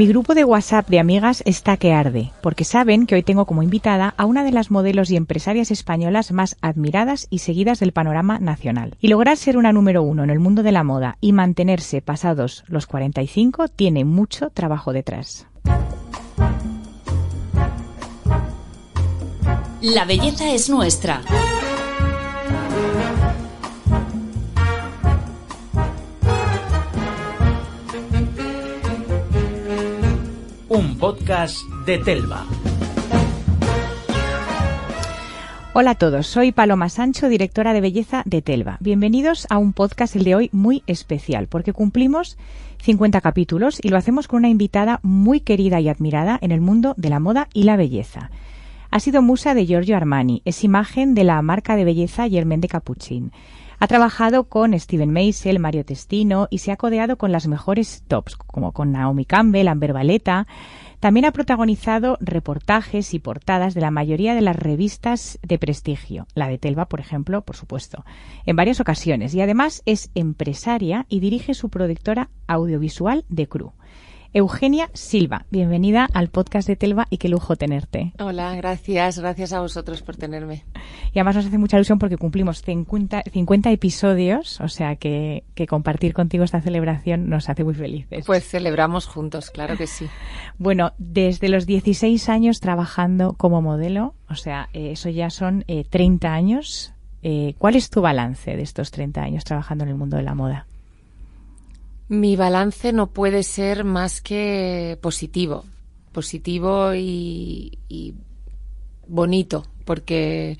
Mi grupo de WhatsApp de amigas está que arde, porque saben que hoy tengo como invitada a una de las modelos y empresarias españolas más admiradas y seguidas del panorama nacional. Y lograr ser una número uno en el mundo de la moda y mantenerse pasados los 45 tiene mucho trabajo detrás. La belleza es nuestra. Un podcast de Telva. Hola a todos, soy Paloma Sancho, directora de belleza de Telva. Bienvenidos a un podcast el de hoy muy especial, porque cumplimos 50 capítulos y lo hacemos con una invitada muy querida y admirada en el mundo de la moda y la belleza. Ha sido musa de Giorgio Armani, es imagen de la marca de belleza Germaine de Capuchin. Ha trabajado con Steven Meisel, Mario Testino y se ha codeado con las mejores tops, como con Naomi Campbell, Amber Valeta. También ha protagonizado reportajes y portadas de la mayoría de las revistas de prestigio, la de Telva, por ejemplo, por supuesto, en varias ocasiones. Y además es empresaria y dirige su productora audiovisual de Cru. Eugenia Silva, bienvenida al podcast de Telva y qué lujo tenerte. Hola, gracias, gracias a vosotros por tenerme. Y además nos hace mucha ilusión porque cumplimos 50, 50 episodios, o sea que, que, compartir contigo esta celebración nos hace muy felices. Pues celebramos juntos, claro que sí. Bueno, desde los 16 años trabajando como modelo, o sea, eh, eso ya son eh, 30 años. Eh, ¿Cuál es tu balance de estos 30 años trabajando en el mundo de la moda? Mi balance no puede ser más que positivo, positivo y, bonito, porque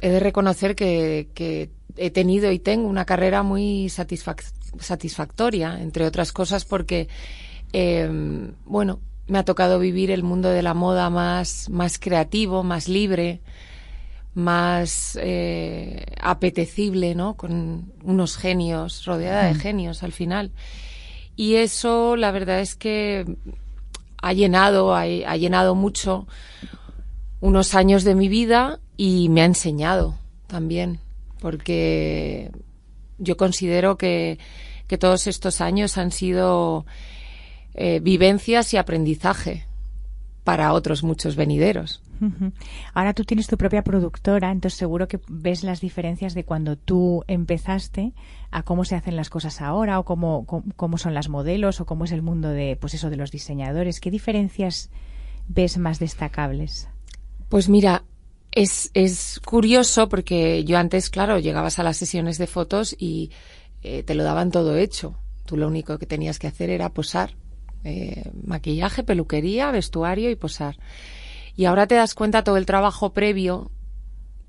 he de reconocer que, he tenido y tengo una carrera muy satisfac satisfactoria, entre otras cosas porque, eh, bueno, me ha tocado vivir el mundo de la moda más creativo, más libre, más eh, apetecible, ¿no? Con unos genios, rodeada de genios al final. Y eso, la verdad es que ha llenado, ha, ha llenado mucho unos años de mi vida y me ha enseñado también, porque yo considero que, que todos estos años han sido eh, vivencias y aprendizaje para otros muchos venideros. Ahora tú tienes tu propia productora, entonces seguro que ves las diferencias de cuando tú empezaste a cómo se hacen las cosas ahora o cómo, cómo, cómo son las modelos o cómo es el mundo de pues eso de los diseñadores. ¿Qué diferencias ves más destacables? Pues mira, es, es curioso porque yo antes, claro, llegabas a las sesiones de fotos y eh, te lo daban todo hecho. Tú lo único que tenías que hacer era posar. Eh, maquillaje, peluquería, vestuario y posar. Y ahora te das cuenta todo el trabajo previo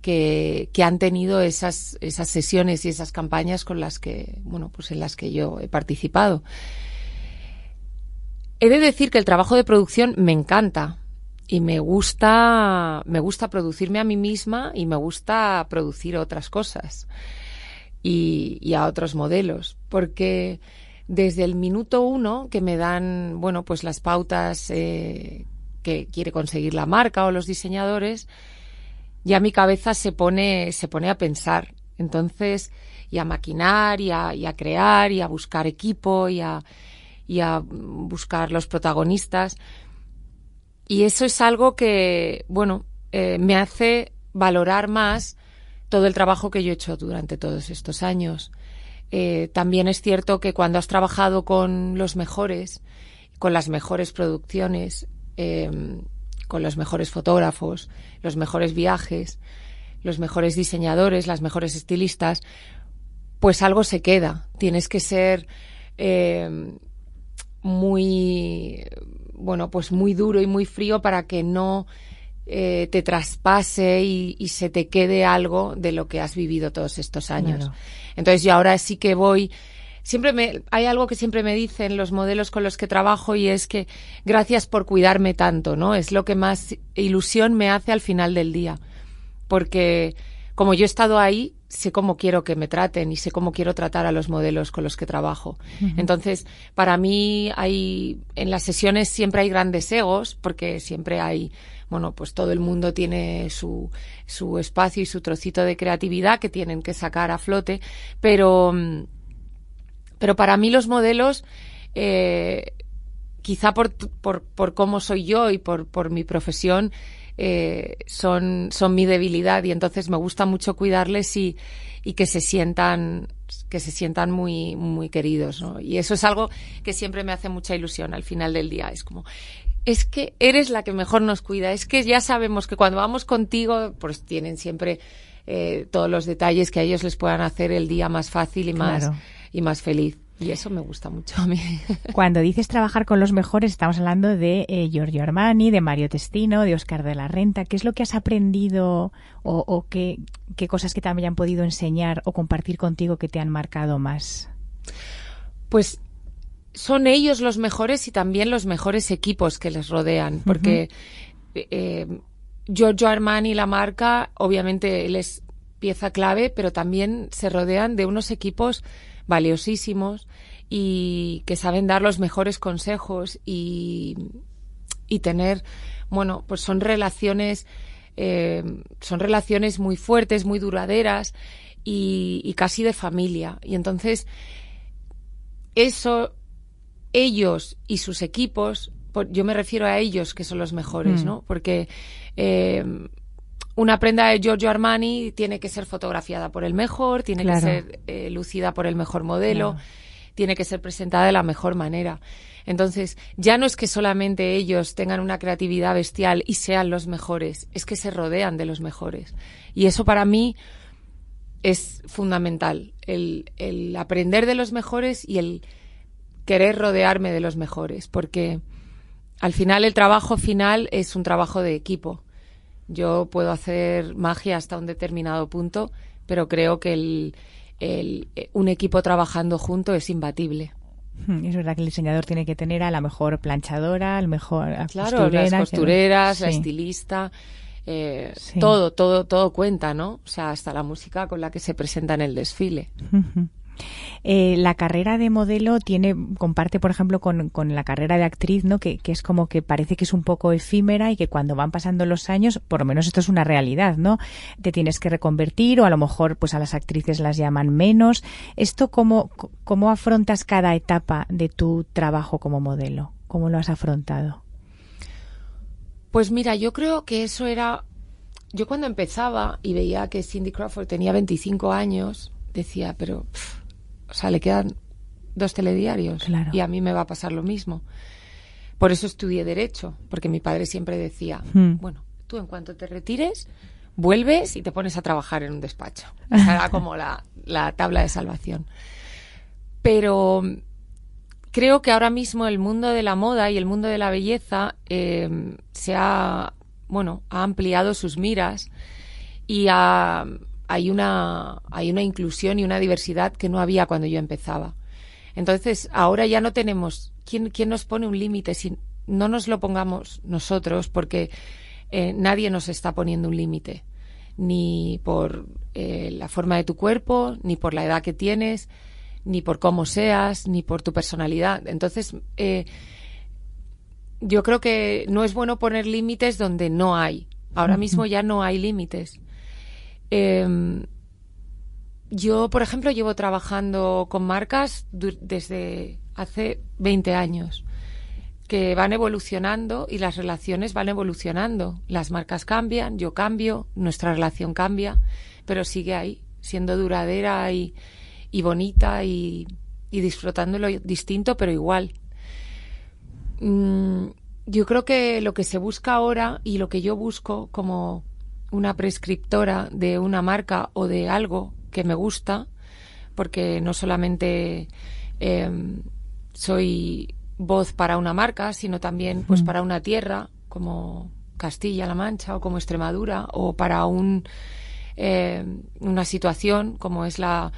que, que, han tenido esas, esas sesiones y esas campañas con las que, bueno, pues en las que yo he participado. He de decir que el trabajo de producción me encanta y me gusta, me gusta producirme a mí misma y me gusta producir otras cosas y, a otros modelos, porque desde el minuto uno que me dan, bueno, pues las pautas eh, que quiere conseguir la marca o los diseñadores, ya mi cabeza se pone, se pone a pensar. Entonces, y a maquinar, y a, crear, y a buscar equipo, y a, a buscar los protagonistas. Y eso es algo que, bueno, eh, me hace valorar más todo el trabajo que yo he hecho durante todos estos años. Eh, también es cierto que cuando has trabajado con los mejores, con las mejores producciones, eh, con los mejores fotógrafos, los mejores viajes, los mejores diseñadores, las mejores estilistas, pues algo se queda. Tienes que ser eh, muy, bueno, pues muy duro y muy frío para que no eh, te traspase y, y, se te quede algo de lo que has vivido todos estos años. Claro. Entonces yo ahora sí que voy siempre me, hay algo que siempre me dicen los modelos con los que trabajo y es que gracias por cuidarme tanto, ¿no? Es lo que más ilusión me hace al final del día. Porque como yo he estado ahí, sé cómo quiero que me traten y sé cómo quiero tratar a los modelos con los que trabajo. Uh -huh. Entonces, para mí hay, en las sesiones siempre hay grandes egos porque siempre hay, bueno, pues todo el mundo tiene su, su espacio y su trocito de creatividad que tienen que sacar a flote, pero, pero para mí los modelos eh, quizá por, por, por cómo soy yo y por, por mi profesión, eh, son, son mi debilidad y entonces me gusta mucho cuidarles y, y que se sientan que se sientan muy muy queridos ¿no? y eso es algo que siempre me hace mucha ilusión al final del día. Es como es que eres la que mejor nos cuida. Es que ya sabemos que cuando vamos contigo pues tienen siempre eh, todos los detalles que a ellos les puedan hacer el día más fácil y más y más feliz y eso me gusta mucho a mí. Cuando dices trabajar con los mejores, estamos hablando de eh, Giorgio Armani, de Mario Testino, de Oscar de la Renta. ¿Qué es lo que has aprendido o, o qué, qué, cosas que te hayan podido enseñar o compartir contigo que te han marcado más? Pues son ellos los mejores y también los mejores equipos que les rodean, porque uh -huh. eh, Giorgio Armani, la marca, obviamente él es pieza clave, pero también se rodean de unos equipos valiosísimos y que saben dar los mejores consejos y, y tener, bueno, pues son relaciones, eh, son relaciones muy fuertes, muy duraderas y, y, casi de familia. Y entonces, eso, ellos y sus equipos, yo me refiero a ellos que son los mejores, mm. ¿no? Porque eh, una prenda de Giorgio Armani tiene que ser fotografiada por el mejor, tiene claro. que ser eh, lucida por el mejor modelo, claro. tiene que ser presentada de la mejor manera. Entonces, ya no es que solamente ellos tengan una creatividad bestial y sean los mejores, es que se rodean de los mejores. Y eso para mí es fundamental, el, el aprender de los mejores y el querer rodearme de los mejores, porque al final el trabajo final es un trabajo de equipo yo puedo hacer magia hasta un determinado punto, pero creo que el, el, un equipo trabajando junto es imbatible. Hmm, Es verdad que el diseñador tiene que tener a la mejor planchadora, al mejor claro, costurera, las costureras, que... la estilista, eh, sí. todo, todo, todo cuenta, ¿no? O sea, hasta la música con la que se presenta en el desfile. Uh -huh. Eh, la carrera de modelo tiene, comparte, por ejemplo, con, con la carrera de actriz, ¿no? Que, que, es como que parece que es un poco efímera y que cuando van pasando los años, por lo menos esto es una realidad, ¿no? Te tienes que reconvertir o a lo mejor pues a las actrices las llaman menos. ¿Esto cómo, cómo afrontas cada etapa de tu trabajo como modelo? ¿Cómo lo has afrontado? Pues mira, yo creo que eso era... Yo cuando empezaba y veía que Cindy Crawford tenía 25 años, decía, pero... o sea, le quedan dos telediarios claro. y a mí me va a pasar lo mismo. Por eso estudié Derecho, porque mi padre siempre decía, hmm. bueno, tú en cuanto te retires, vuelves y te pones a trabajar en un despacho. Era como la, la tabla de salvación. Pero creo que ahora mismo el mundo de la moda y el mundo de la belleza eh, se ha, bueno, ha ampliado sus miras y ha, hay una, hay una inclusión y una diversidad que no había cuando yo empezaba. Entonces, ahora ya no tenemos. ¿Quién, quién nos pone un límite si no nos lo pongamos nosotros? Porque eh, nadie nos está poniendo un límite. Ni por eh, la forma de tu cuerpo, ni por la edad que tienes, ni por cómo seas, ni por tu personalidad. Entonces, eh, yo creo que no es bueno poner límites donde no hay. Ahora mismo ya no hay límites. Eh, yo, por ejemplo, llevo trabajando con marcas desde hace 20 años que van evolucionando y las relaciones van evolucionando. Las marcas cambian, yo cambio, nuestra relación cambia, pero sigue ahí, siendo duradera y, y bonita y, y disfrutándolo distinto, pero igual. Mm, yo creo que lo que se busca ahora y lo que yo busco como una prescriptora de una marca o de algo que me gusta, porque no solamente eh, soy voz para una marca, sino también pues para una tierra como Castilla-La Mancha o como Extremadura o para un eh, una situación como es la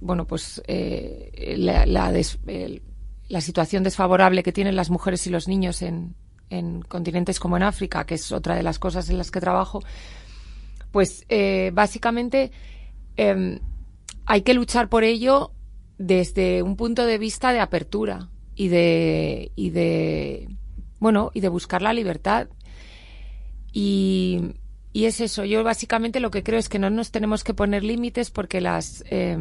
bueno pues eh, la, la, des, la situación desfavorable que tienen las mujeres y los niños en, en continentes como en África, que es otra de las cosas en las que trabajo, pues eh, básicamente eh, hay que luchar por ello desde un punto de vista de apertura y de, y de bueno, y de buscar la libertad. Y, es eso, yo básicamente lo que creo es que no nos tenemos que poner límites porque las, eh,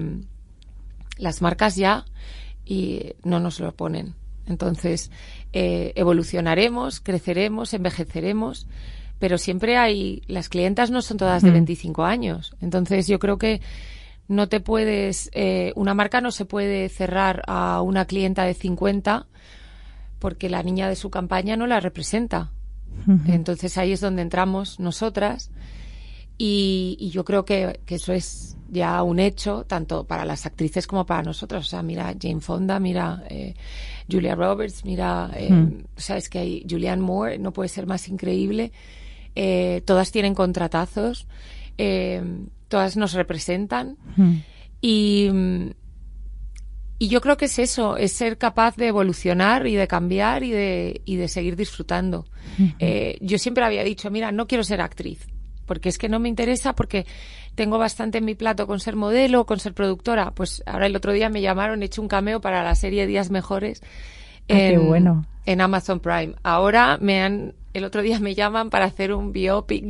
las marcas ya y no nos lo ponen. Entonces, eh, evolucionaremos, creceremos, envejeceremos, pero siempre hay, las clientas no son todas de 25 años. Entonces, yo creo que no te puedes, eh, una marca no se puede cerrar a una clienta de 50 porque la niña de su campaña no la representa. Entonces ahí es donde entramos nosotras y, yo creo que, eso es ya un hecho, tanto para las actrices como para nosotros. O sea, mira Jane Fonda, mira eh, Julia Roberts, mira, eh, sabes que hay Julianne Moore, no puede ser más increíble. Eh, todas tienen contratazos, todas nos representan y y yo creo que es eso, es ser capaz de evolucionar y de cambiar y de, y de seguir disfrutando. Eh, yo siempre había dicho, mira, no quiero ser actriz, porque es que no me interesa, porque tengo bastante en mi plato con ser modelo, con ser productora. Pues ahora el otro día me llamaron, he hecho un cameo para la serie Días Mejores. Ah, en, bueno. en Amazon Prime. Ahora me han, el otro día me llaman para hacer un biopic.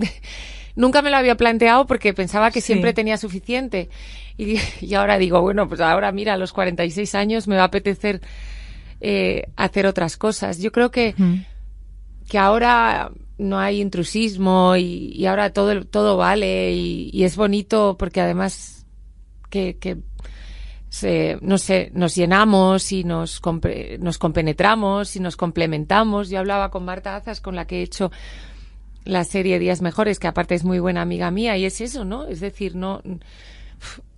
Nunca me lo había planteado porque pensaba que siempre tenía suficiente. Y, ahora digo, bueno, pues ahora mira, a los 46 años me va a apetecer eh, hacer otras cosas. Yo creo que, que ahora no hay intrusismo y, ahora todo, todo vale y, es bonito porque además que, que no sé, nos llenamos y nos, nos compenetramos y nos complementamos. Yo hablaba con Marta Azas, con la que he hecho la serie Días Mejores, que aparte es muy buena amiga mía, y es eso, ¿no? Es decir, no,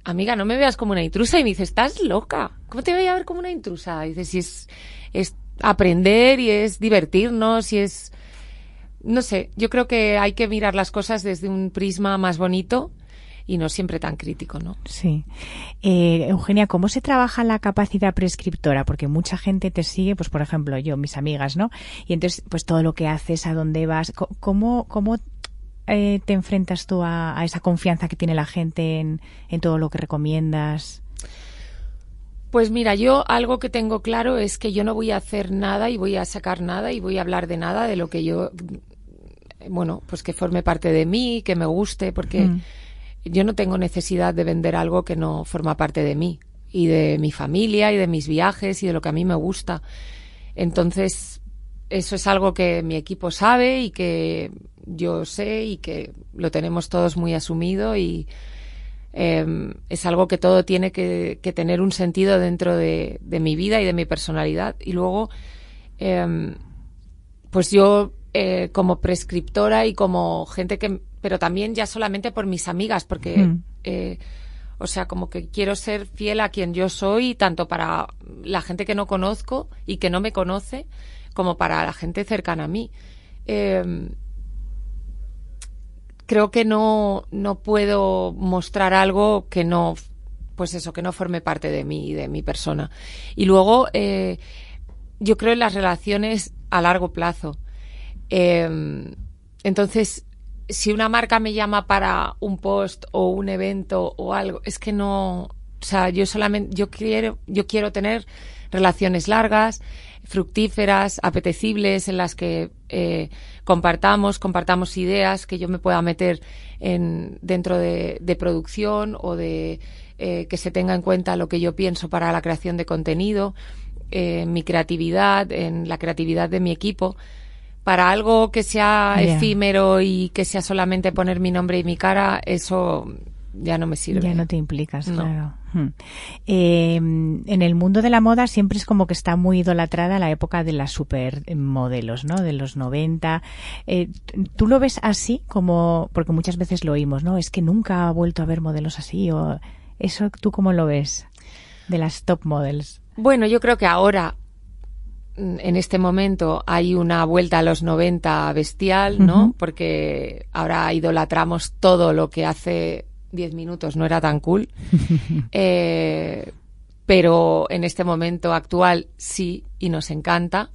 amiga, no me veas como una intrusa. Y me dice, estás loca. ¿Cómo te voy a ver como una intrusa? Y dice, si es, es aprender y es divertirnos y es, no sé, yo creo que hay que mirar las cosas desde un prisma más bonito y no siempre tan crítico, ¿no? Sí. Eh, Eugenia, ¿cómo se trabaja la capacidad prescriptora? Porque mucha gente te sigue, pues por ejemplo, yo, mis amigas, ¿no? Y entonces, pues todo lo que haces, a dónde vas, ¿cómo, cómo eh, te enfrentas tú a, esa confianza que tiene la gente en, todo lo que recomiendas? Pues mira, yo algo que tengo claro es que yo no voy a hacer nada y voy a sacar nada y voy a hablar de nada de lo que yo, bueno, pues que forme parte de mí, que me guste, porque mm. Yo no tengo necesidad de vender algo que no forma parte de mí y de mi familia y de mis viajes y de lo que a mí me gusta. Entonces, eso es algo que mi equipo sabe y que yo sé y que lo tenemos todos muy asumido y em, es algo que todo tiene que, tener un sentido dentro de, mi vida y de mi personalidad. Y luego, em, pues yo eh, como prescriptora y como gente que, pero también ya solamente por mis amigas, porque, eh, o sea, como que quiero ser fiel a quien yo soy, tanto para la gente que no conozco y que no me conoce, como para la gente cercana a mí. Em, creo que no, no puedo mostrar algo que no, pues eso, que no forme parte de mí y de mi persona. Y luego, eh, yo creo en las relaciones a largo plazo. Em, entonces, si una marca me llama para un post o un evento o algo, es que no, o sea, yo solamente, yo quiero, yo quiero tener relaciones largas, fructíferas, apetecibles, en las que eh, compartamos, compartamos ideas, que yo me pueda meter en, dentro de, producción o de eh, que se tenga en cuenta lo que yo pienso para la creación de contenido, eh, mi creatividad, en la creatividad de mi equipo. Para algo que sea efímero y que sea solamente poner mi nombre y mi cara, eso ya no me sirve. Ya no te implicas, claro. Hmm. Em, en el mundo de la moda siempre es como que está muy idolatrada la época de las supermodelos, ¿no? De los 90. Eh, ¿Tú lo ves así como, porque muchas veces lo oímos, ¿no? Es que nunca ha vuelto a haber modelos así o eso tú cómo lo ves de las top models? Bueno, yo creo que ahora en este momento hay una vuelta a los 90 bestial, ¿no? Porque ahora idolatramos todo lo que hace 10 minutos no era tan cool. Eh, pero en este momento actual sí y nos encanta.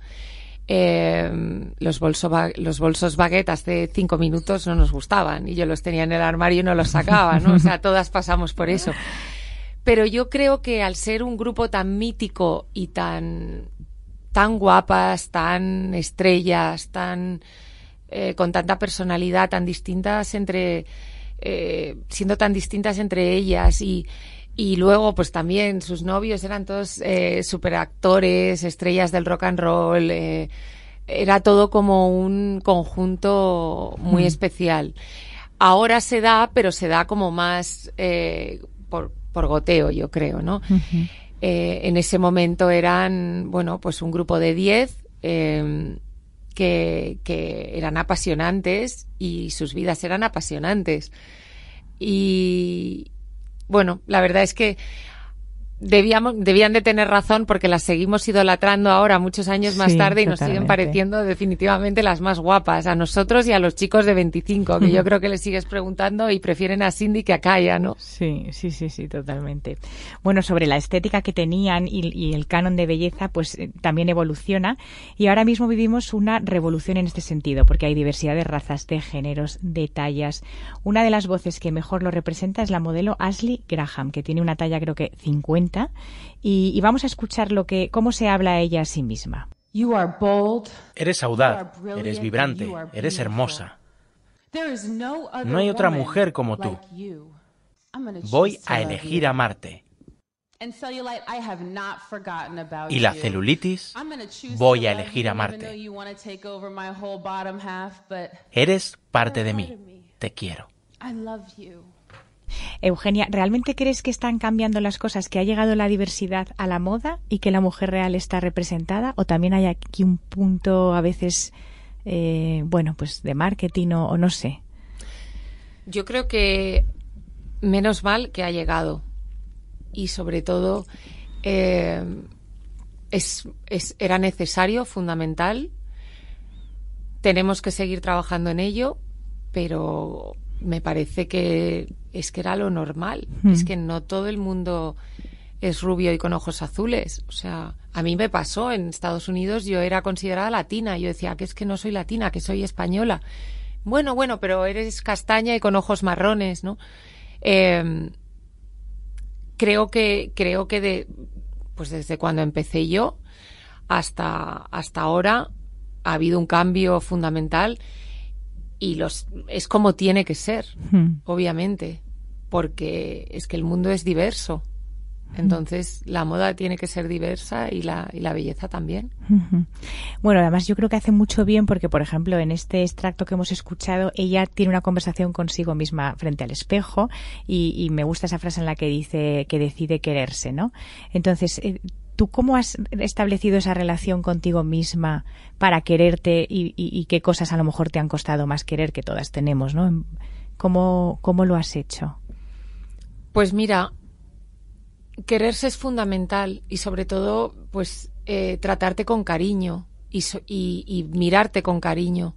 Eh, los, bolso, los bolsos baguette hace cinco minutos no nos gustaban y yo los tenía en el armario y no los sacaba, ¿no? O sea, todas pasamos por eso. Pero yo creo que al ser un grupo tan mítico y tan, tan guapas, tan estrellas, tan, eh, con tanta personalidad, tan distintas entre, eh, siendo tan distintas entre ellas y, y luego, pues también sus novios eran todos eh, superactores, estrellas del rock and roll. Era todo como un conjunto muy Mm. especial. Ahora se da, pero se da como más por, por goteo, yo creo, ¿no? Eh, en ese momento eran, bueno, pues un grupo de 10 eh, que, que eran apasionantes y sus vidas eran apasionantes. Y bueno, la verdad es que debíamos, debían de tener razón porque las seguimos idolatrando ahora, muchos años más Sí, tarde, y nos siguen pareciendo definitivamente las más guapas, a nosotros y a los chicos de 25, que yo creo que les sigues preguntando y prefieren a Cindy que a Kaya, ¿no? Sí, sí, sí, sí, totalmente. Bueno, sobre la estética que tenían y, y el canon de belleza, pues eh, también evoluciona y ahora mismo vivimos una revolución en este sentido, porque hay diversidad de razas, de géneros, de tallas. Una de las voces que mejor lo representa es la modelo Ashley Graham, que tiene una talla creo que 50 y, y vamos a escuchar lo que cómo se habla ella a sí misma. You are bold. Eres audaz, eres vibrante, eres hermosa. No hay otra mujer como tú. Voy a elegir amarte. Y la celulitis, voy a elegir amarte. Eres parte de mí. Te quiero. Eugenia, ¿realmente crees que están cambiando las cosas, que ha llegado la diversidad a la moda y que la mujer real está representada? ¿O también hay aquí un punto a veces, eh, bueno, pues de marketing o, no sé? Yo creo que menos mal que ha llegado. Y sobre todo, eh, es, es- era necesario, fundamental. Tenemos que seguir trabajando en ello, pero me parece que es que era lo normal. Hmm. Es que no todo el mundo es rubio y con ojos azules. O sea, a mí me pasó en Estados Unidos, yo era considerada latina. Yo decía que es que no soy latina, que soy española. Bueno, bueno, pero eres castaña y con ojos marrones, ¿no? Eh, creo que creo que de pues desde cuando empecé yo hasta hasta ahora ha habido un cambio fundamental y los es como tiene que ser, Hmm. obviamente, porque es que el mundo es diverso. Entonces, la moda tiene que ser diversa y la, y la belleza también. Bueno, además yo creo que hace mucho bien porque, por ejemplo, en este extracto que hemos escuchado, ella tiene una conversación consigo misma frente al espejo y, y me gusta esa frase en la que dice que decide quererse, ¿no? Entonces, eh, ¿tú cómo has establecido esa relación contigo misma para quererte y, qué cosas a lo mejor te han costado más querer que todas tenemos, ¿no? ¿Cómo, cómo lo has hecho? Pues mira, quererse es fundamental y sobre todo, pues eh, tratarte con cariño y mirarte con cariño.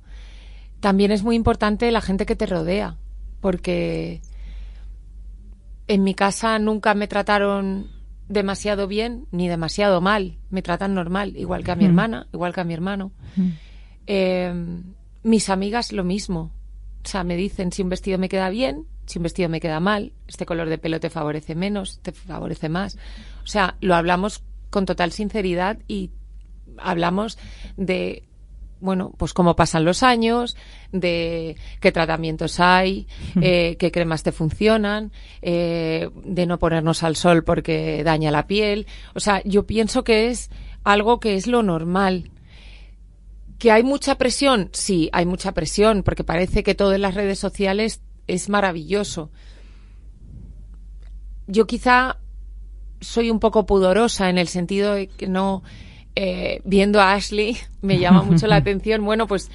También es muy importante la gente que te rodea, porque en mi casa nunca me trataron demasiado bien ni demasiado mal, me tratan normal, igual que a mi Mm. hermana, igual que a mi hermano. Eh, mis amigas lo mismo. O sea, me dicen si un vestido me queda bien, si un vestido me queda mal, este color de pelo te favorece menos, te favorece más. O sea, lo hablamos con total sinceridad y hablamos de, bueno, pues cómo pasan los años, de qué tratamientos hay, eh, qué cremas te funcionan, eh, de no ponernos al sol porque daña la piel. O sea, yo pienso que es algo que es lo normal. ¿Que hay mucha presión? Sí, hay mucha presión, porque parece que todo en las redes sociales es maravilloso. Yo quizá soy un poco pudorosa en el sentido de que no, eh, viendo a Ashley, me llama mucho la atención, bueno, pues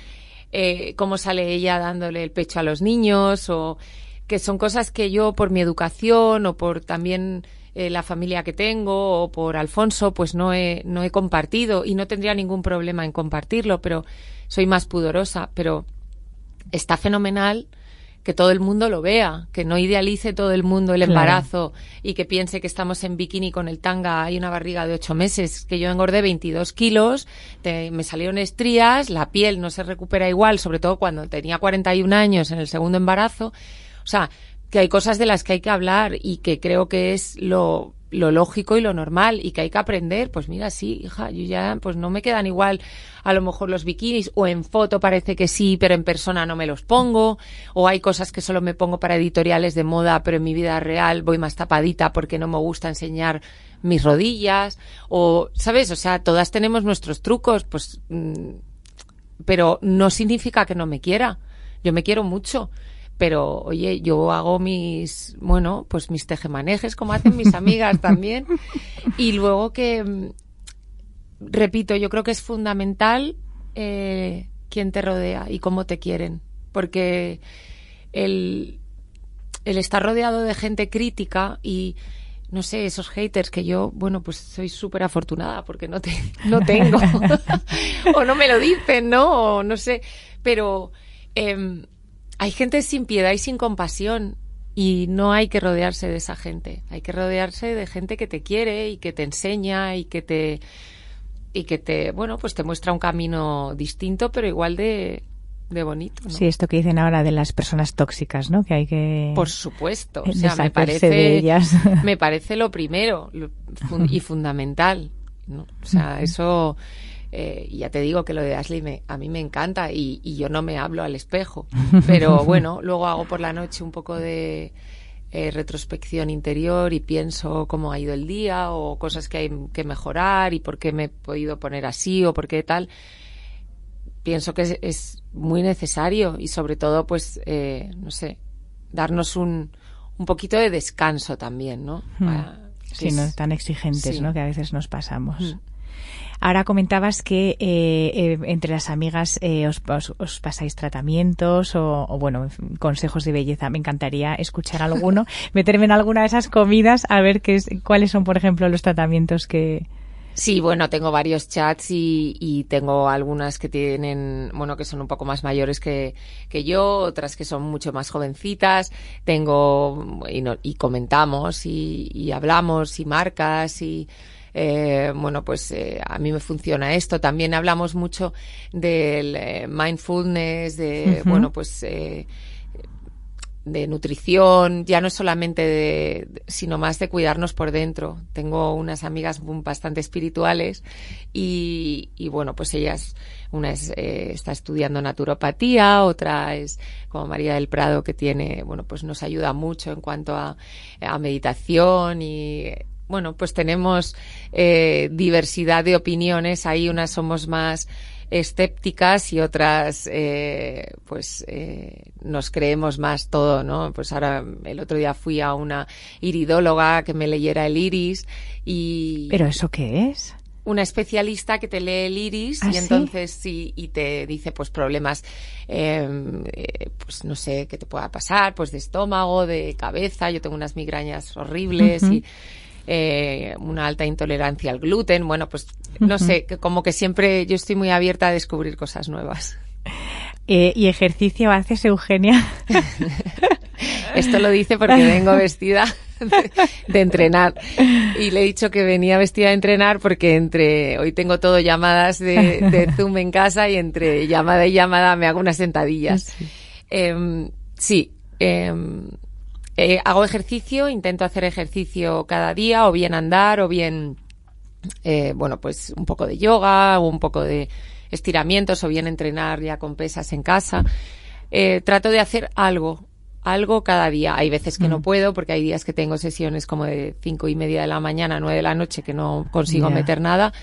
eh, cómo sale ella dándole el pecho a los niños o que son cosas que yo por mi educación o por también eh, la familia que tengo o por Alfonso pues no he, no he compartido y no tendría ningún problema en compartirlo, pero soy más pudorosa, pero está fenomenal que todo el mundo lo vea, que no idealice todo el mundo el Claro. embarazo y que piense que estamos en bikini con el tanga y una barriga de ocho meses, que yo engordé 22 kilos, te- me salieron estrías, la piel no se recupera igual, sobre todo cuando tenía 41 años en el segundo embarazo. O sea, que hay cosas de las que hay que hablar y que creo que es lo, lo lógico y lo normal y que hay que aprender, pues mira, sí, hija, yo ya pues no me quedan igual a lo mejor los bikinis o en foto parece que sí, pero en persona no me los pongo o hay cosas que solo me pongo para editoriales de moda, pero en mi vida real voy más tapadita porque no me gusta enseñar mis rodillas o sabes, o sea, todas tenemos nuestros trucos, pues mm, pero no significa que no me quiera. Yo me quiero mucho pero oye, yo hago mis, bueno, pues mis tejemanejes como hacen mis amigas también. Y luego que, mm, repito, yo creo que es fundamental eh, quién te rodea y cómo te quieren. Porque el, el estar rodeado de gente crítica y, no sé, esos haters que yo, bueno, pues soy súper afortunada porque no, te, no tengo. o no me lo dicen, ¿no? O no sé. Pero eh, hay gente sin piedad y sin compasión y no hay que rodearse de esa gente. Hay que rodearse de gente que te quiere y que te enseña y que te y que te, bueno, pues te muestra un camino distinto, pero igual de, de bonito. ¿no? Sí, esto que dicen ahora de las personas tóxicas, ¿no? Que hay que. Por supuesto. O sea, me parece, de ellas. me parece lo primero y fundamental. ¿no? O sea, eso eh, ya te digo que lo de Ashley me, a mí me encanta y, y, yo no me hablo al espejo. Pero bueno, luego hago por la noche un poco de eh, retrospección interior y pienso cómo ha ido el día o cosas que hay que mejorar y por qué me he podido poner así o por qué tal. Pienso que es, es muy necesario y sobre todo, pues, eh, no sé, darnos un, un poquito de descanso también, ¿no? Para, sí, no tan exigentes, sí. ¿no? Que a veces nos pasamos. Mm. Ahora comentabas que eh, eh, entre las amigas eh, os, os, os, pasáis tratamientos o, o, bueno, consejos de belleza. Me encantaría escuchar alguno, meterme en alguna de esas comidas a ver qué es, cuáles son, por ejemplo, los tratamientos que, Sí, bueno, tengo varios chats y, y, tengo algunas que tienen, bueno, que son un poco más mayores que, que yo, otras que son mucho más jovencitas. Tengo, y, no, y comentamos y, y, hablamos y marcas y, eh, bueno, pues eh, a mí me funciona esto. También hablamos mucho del eh, mindfulness, de, uh -huh. bueno, pues eh, de nutrición, ya no solamente de, sino más de cuidarnos por dentro. Tengo unas amigas bastante espirituales y, y bueno, pues ellas, una es, eh, está estudiando naturopatía, otra es como María del Prado que tiene, bueno, pues nos ayuda mucho en cuanto a, a meditación y bueno, pues tenemos eh, diversidad de opiniones. Ahí unas somos más escépticas y otras, eh, pues, eh, nos creemos más todo, ¿no? Pues ahora, el otro día fui a una iridóloga que me leyera el iris y... ¿Pero eso qué es? una especialista que te lee el iris ¿Ah, y entonces sí? y te dice pues problemas eh, pues no sé qué te pueda pasar pues de estómago de cabeza yo tengo unas migrañas horribles uh -huh. y eh, una alta intolerancia al gluten. Bueno, pues no uh -huh. sé, como que siempre yo estoy muy abierta a descubrir cosas nuevas. Eh, ¿Y ejercicio haces, Eugenia? Esto lo dice porque vengo vestida de, de, entrenar. Y le he dicho que venía vestida de entrenar porque entre hoy tengo todo llamadas de, de Zoom en casa y entre llamada y llamada me hago unas sentadillas. Sí. Eh, sí eh, eh, hago ejercicio, intento hacer ejercicio cada día, o bien andar, o bien, eh, bueno, pues un poco de yoga, o un poco de estiramientos, o bien entrenar ya con pesas en casa. Eh, trato de hacer algo, algo cada día. Hay veces que mm. no puedo, porque hay días que tengo sesiones como de cinco y media de la mañana, nueve de la noche, que no consigo yeah. meter nada,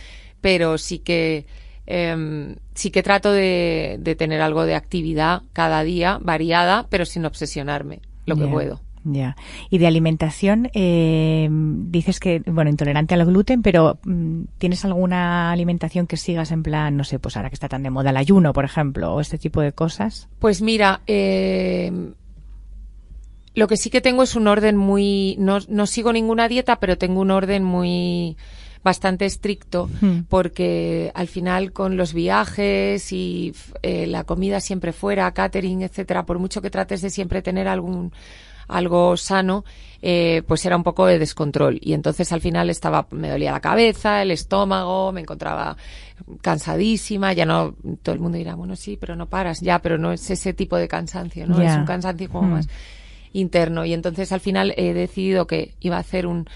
pero sí que, eh, sí que trato de, de, tener algo de actividad cada día, variada, pero sin obsesionarme, lo yeah. que puedo. Ya. Y de alimentación, eh, dices que, bueno, intolerante al gluten, pero mm, ¿tienes alguna alimentación que sigas en plan, no sé, pues ahora que está tan de moda el ayuno, por ejemplo, o este tipo de cosas? Pues mira, eh, lo que sí que tengo es un orden muy, no, no sigo ninguna dieta, pero tengo un orden muy, bastante estricto mm. porque al final con los viajes y eh, la comida siempre fuera, catering, etcétera, por mucho que trates de siempre tener algún algo sano, eh, pues era un poco de descontrol. Y entonces al final estaba, me dolía la cabeza, el estómago, me encontraba cansadísima, ya no, todo el mundo dirá, bueno, sí, pero no paras, ya, pero no es ese tipo de cansancio, ¿no? Yeah. Es un cansancio como mm. más interno. Y entonces al final he decidido que iba a hacer un,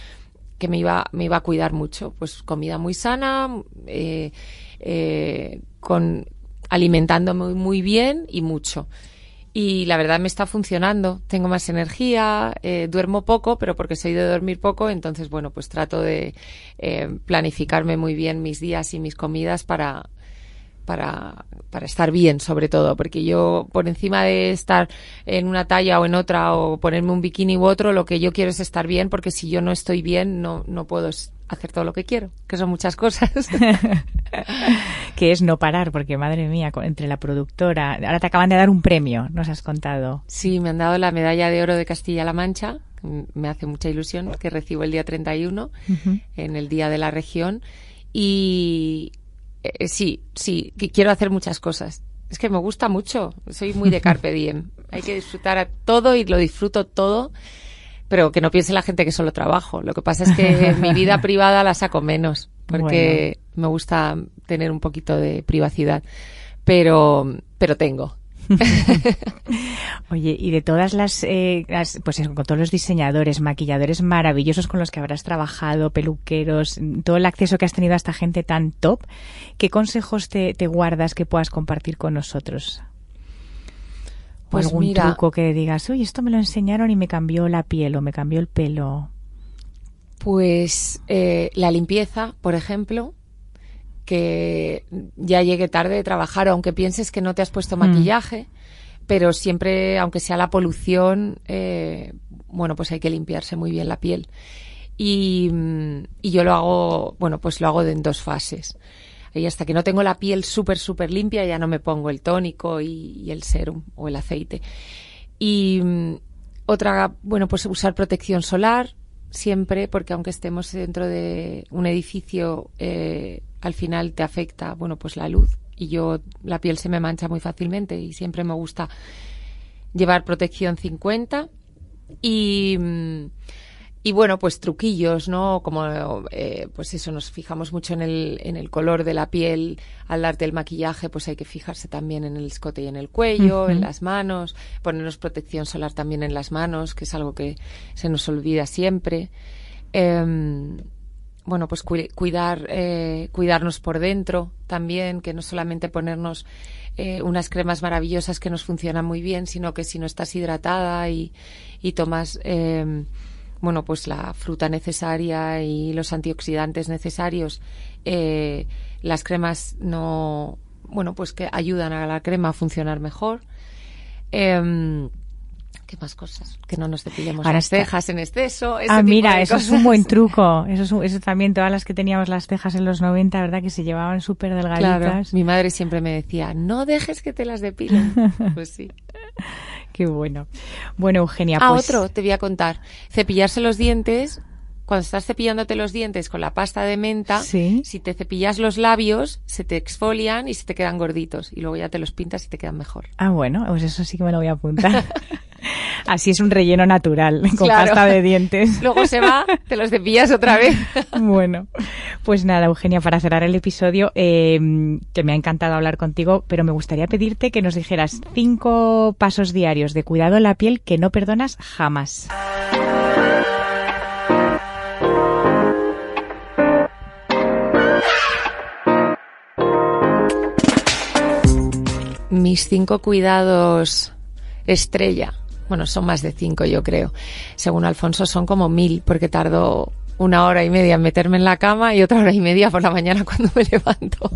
que me iba, me iba a cuidar mucho. Pues comida muy sana, eh, eh, con alimentándome muy bien y mucho. Y la verdad me está funcionando. Tengo más energía, eh, duermo poco, pero porque soy de dormir poco, entonces bueno, pues trato de eh, planificarme muy bien mis días y mis comidas para, para, para estar bien, sobre todo, porque yo, por encima de estar en una talla o en otra, o ponerme un bikini u otro, lo que yo quiero es estar bien, porque si yo no estoy bien, no, no puedo hacer todo lo que quiero, que son muchas cosas. que es no parar, porque madre mía, entre la productora, ahora te acaban de dar un premio, nos has contado. Sí, me han dado la medalla de oro de Castilla-La Mancha, me hace mucha ilusión, que recibo el día 31, en el Día de la Región, y eh, sí, sí, que quiero hacer muchas cosas. Es que me gusta mucho, soy muy de carpe diem. Hay que disfrutar a todo y lo disfruto todo, pero que no piense la gente que solo trabajo. Lo que pasa es que mi vida privada la saco menos, porque me gusta tener un poquito de privacidad. Pero, pero tengo, Oye, y de todas las, eh, pues con todos los diseñadores, maquilladores maravillosos con los que habrás trabajado, peluqueros, todo el acceso que has tenido a esta gente tan top, ¿qué consejos te, guardas que puedas compartir con nosotros? Pues algún truco que digas, oye, esto me lo enseñaron y me cambió la piel o me cambió el pelo. Pues eh, la limpieza, por ejemplo, que ya llegue tarde de trabajar, aunque pienses que no te has puesto mm. maquillaje, pero siempre, aunque sea la polución, eh, bueno, pues hay que limpiarse muy bien la piel. Y, y, yo lo hago, bueno, pues lo hago en dos fases. Y hasta que no tengo la piel súper, súper limpia, ya no me pongo el tónico y, el serum o el aceite. Y mm, otra, bueno, pues usar protección solar siempre, porque aunque estemos dentro de un edificio, eh, al final te afecta, bueno, pues la luz. Y yo, la piel se me mancha muy fácilmente y siempre me gusta llevar protección 50. Y, mm, y bueno, pues truquillos, ¿no? Como, eh, pues eso, nos fijamos mucho en el, en el color de la piel. Al darte el maquillaje, pues hay que fijarse también en el escote y en el cuello, en las manos, ponernos protección solar también en las manos, que es algo que se nos olvida siempre. Eh, bueno, pues cuidar, eh, cuidarnos por dentro también, que no solamente ponernos eh, unas cremas maravillosas que nos funcionan muy bien, sino que si no estás hidratada y, y tomas, eh, bueno, pues la fruta necesaria y los antioxidantes necesarios, eh, las cremas no, bueno, pues que ayudan a la crema a funcionar mejor. Eh, ¿Qué más cosas? Que no nos cepillemos las cejas en exceso. Ah, mira, eso es un buen truco. Eso, es, eso también, todas las que teníamos las cejas en los 90, ¿verdad? Que se llevaban súper delgaditas. Mi madre siempre me decía, no dejes que te las depilen. pues sí. Qué bueno. Bueno, Eugenia, ah, pues... otro, te voy a contar. Cepillarse los dientes cuando estás cepillándote los dientes con la pasta de menta, si te cepillas los labios, se te exfolian y se te quedan gorditos. Y luego ya te los pintas y te quedan mejor. Ah, bueno, pues eso sí que me lo voy a apuntar. Así es un relleno natural, con pasta de dientes. Luego se va, te los cepillas otra vez. bueno, pues nada, Eugenia, para cerrar el episodio, eh, que me ha encantado hablar contigo, pero me gustaría pedirte que nos dijeras cinco pasos diarios de cuidado en la piel que no perdonas jamás. Mis cinco cuidados estrella, bueno, son más de cinco yo creo, según Alfonso son como mil, porque tardo una hora y media en meterme en la cama y otra hora y media por la mañana cuando me levanto.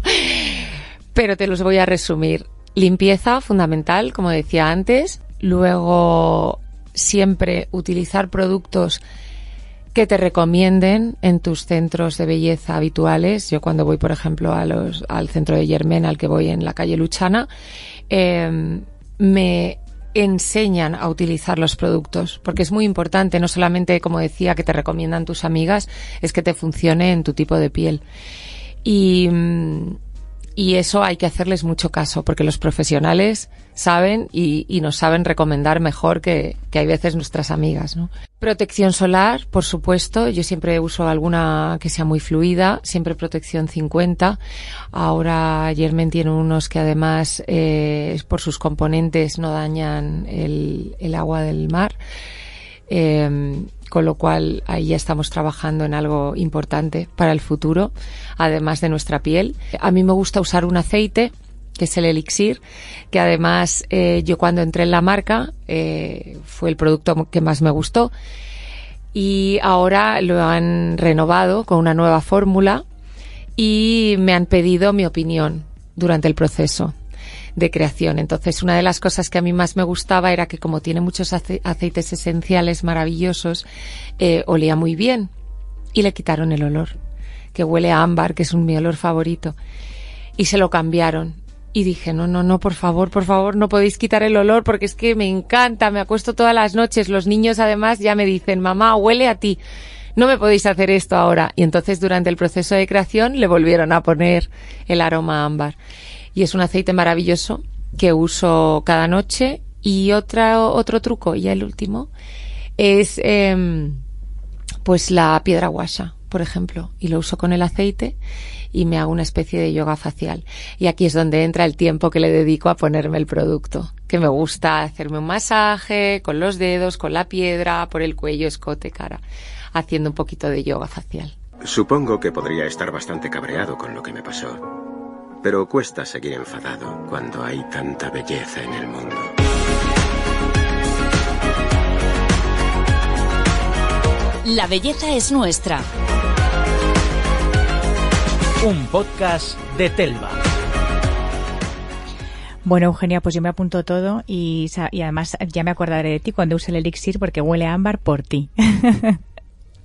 Pero te los voy a resumir. Limpieza fundamental, como decía antes. Luego, siempre utilizar productos que te recomienden en tus centros de belleza habituales. Yo cuando voy, por ejemplo, a los, al centro de Yermen, al que voy en la calle Luchana, eh, me enseñan a utilizar los productos, porque es muy importante, no solamente, como decía, que te recomiendan tus amigas, es que te funcione en tu tipo de piel. Y, mm, y eso hay que hacerles mucho caso, porque los profesionales saben y, y nos saben recomendar mejor que, que, hay veces nuestras amigas. ¿no? Protección solar, por supuesto. Yo siempre uso alguna que sea muy fluida, siempre protección 50. Ahora Germen tiene unos que además eh, por sus componentes no dañan el, el agua del mar. Eh, con lo cual ahí ya estamos trabajando en algo importante para el futuro, además de nuestra piel. A mí me gusta usar un aceite que es el elixir, que además eh, yo cuando entré en la marca eh, fue el producto que más me gustó y ahora lo han renovado con una nueva fórmula y me han pedido mi opinión durante el proceso de creación. Entonces, una de las cosas que a mí más me gustaba era que como tiene muchos aceites esenciales maravillosos, eh, olía muy bien y le quitaron el olor, que huele a ámbar, que es un, mi olor favorito, y se lo cambiaron. Y dije, no, no, no, por favor, por favor, no podéis quitar el olor porque es que me encanta, me acuesto todas las noches. Los niños además ya me dicen, mamá, huele a ti. No me podéis hacer esto ahora. Y entonces durante el proceso de creación le volvieron a poner el aroma ámbar y es un aceite maravilloso que uso cada noche. Y otra, otro truco, ya el último, es em, pues la piedra guasha, por ejemplo, y lo uso con el aceite y me hago una especie de yoga facial. Y aquí es donde entra el tiempo que le dedico a ponerme el producto, que me gusta hacerme un masaje con los dedos, con la piedra, por el cuello, escote, cara, haciendo un poquito de yoga facial. Supongo que podría estar bastante cabreado con lo que me pasó. Pero cuesta seguir enfadado cuando hay tanta belleza en el mundo. La belleza es nuestra. Un podcast de Telva. Bueno, Eugenia, pues yo me apunto todo y, y además ya me acordaré de ti cuando use el elixir porque huele a ámbar por ti.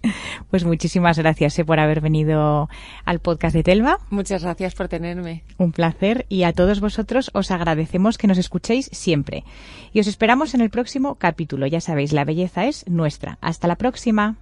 Pues muchísimas gracias eh, por haber venido al podcast de Telva. Muchas gracias por tenerme. Un placer y a todos vosotros os agradecemos que nos escuchéis siempre. Y os esperamos en el próximo capítulo. Ya sabéis, la belleza es nuestra. Hasta la próxima.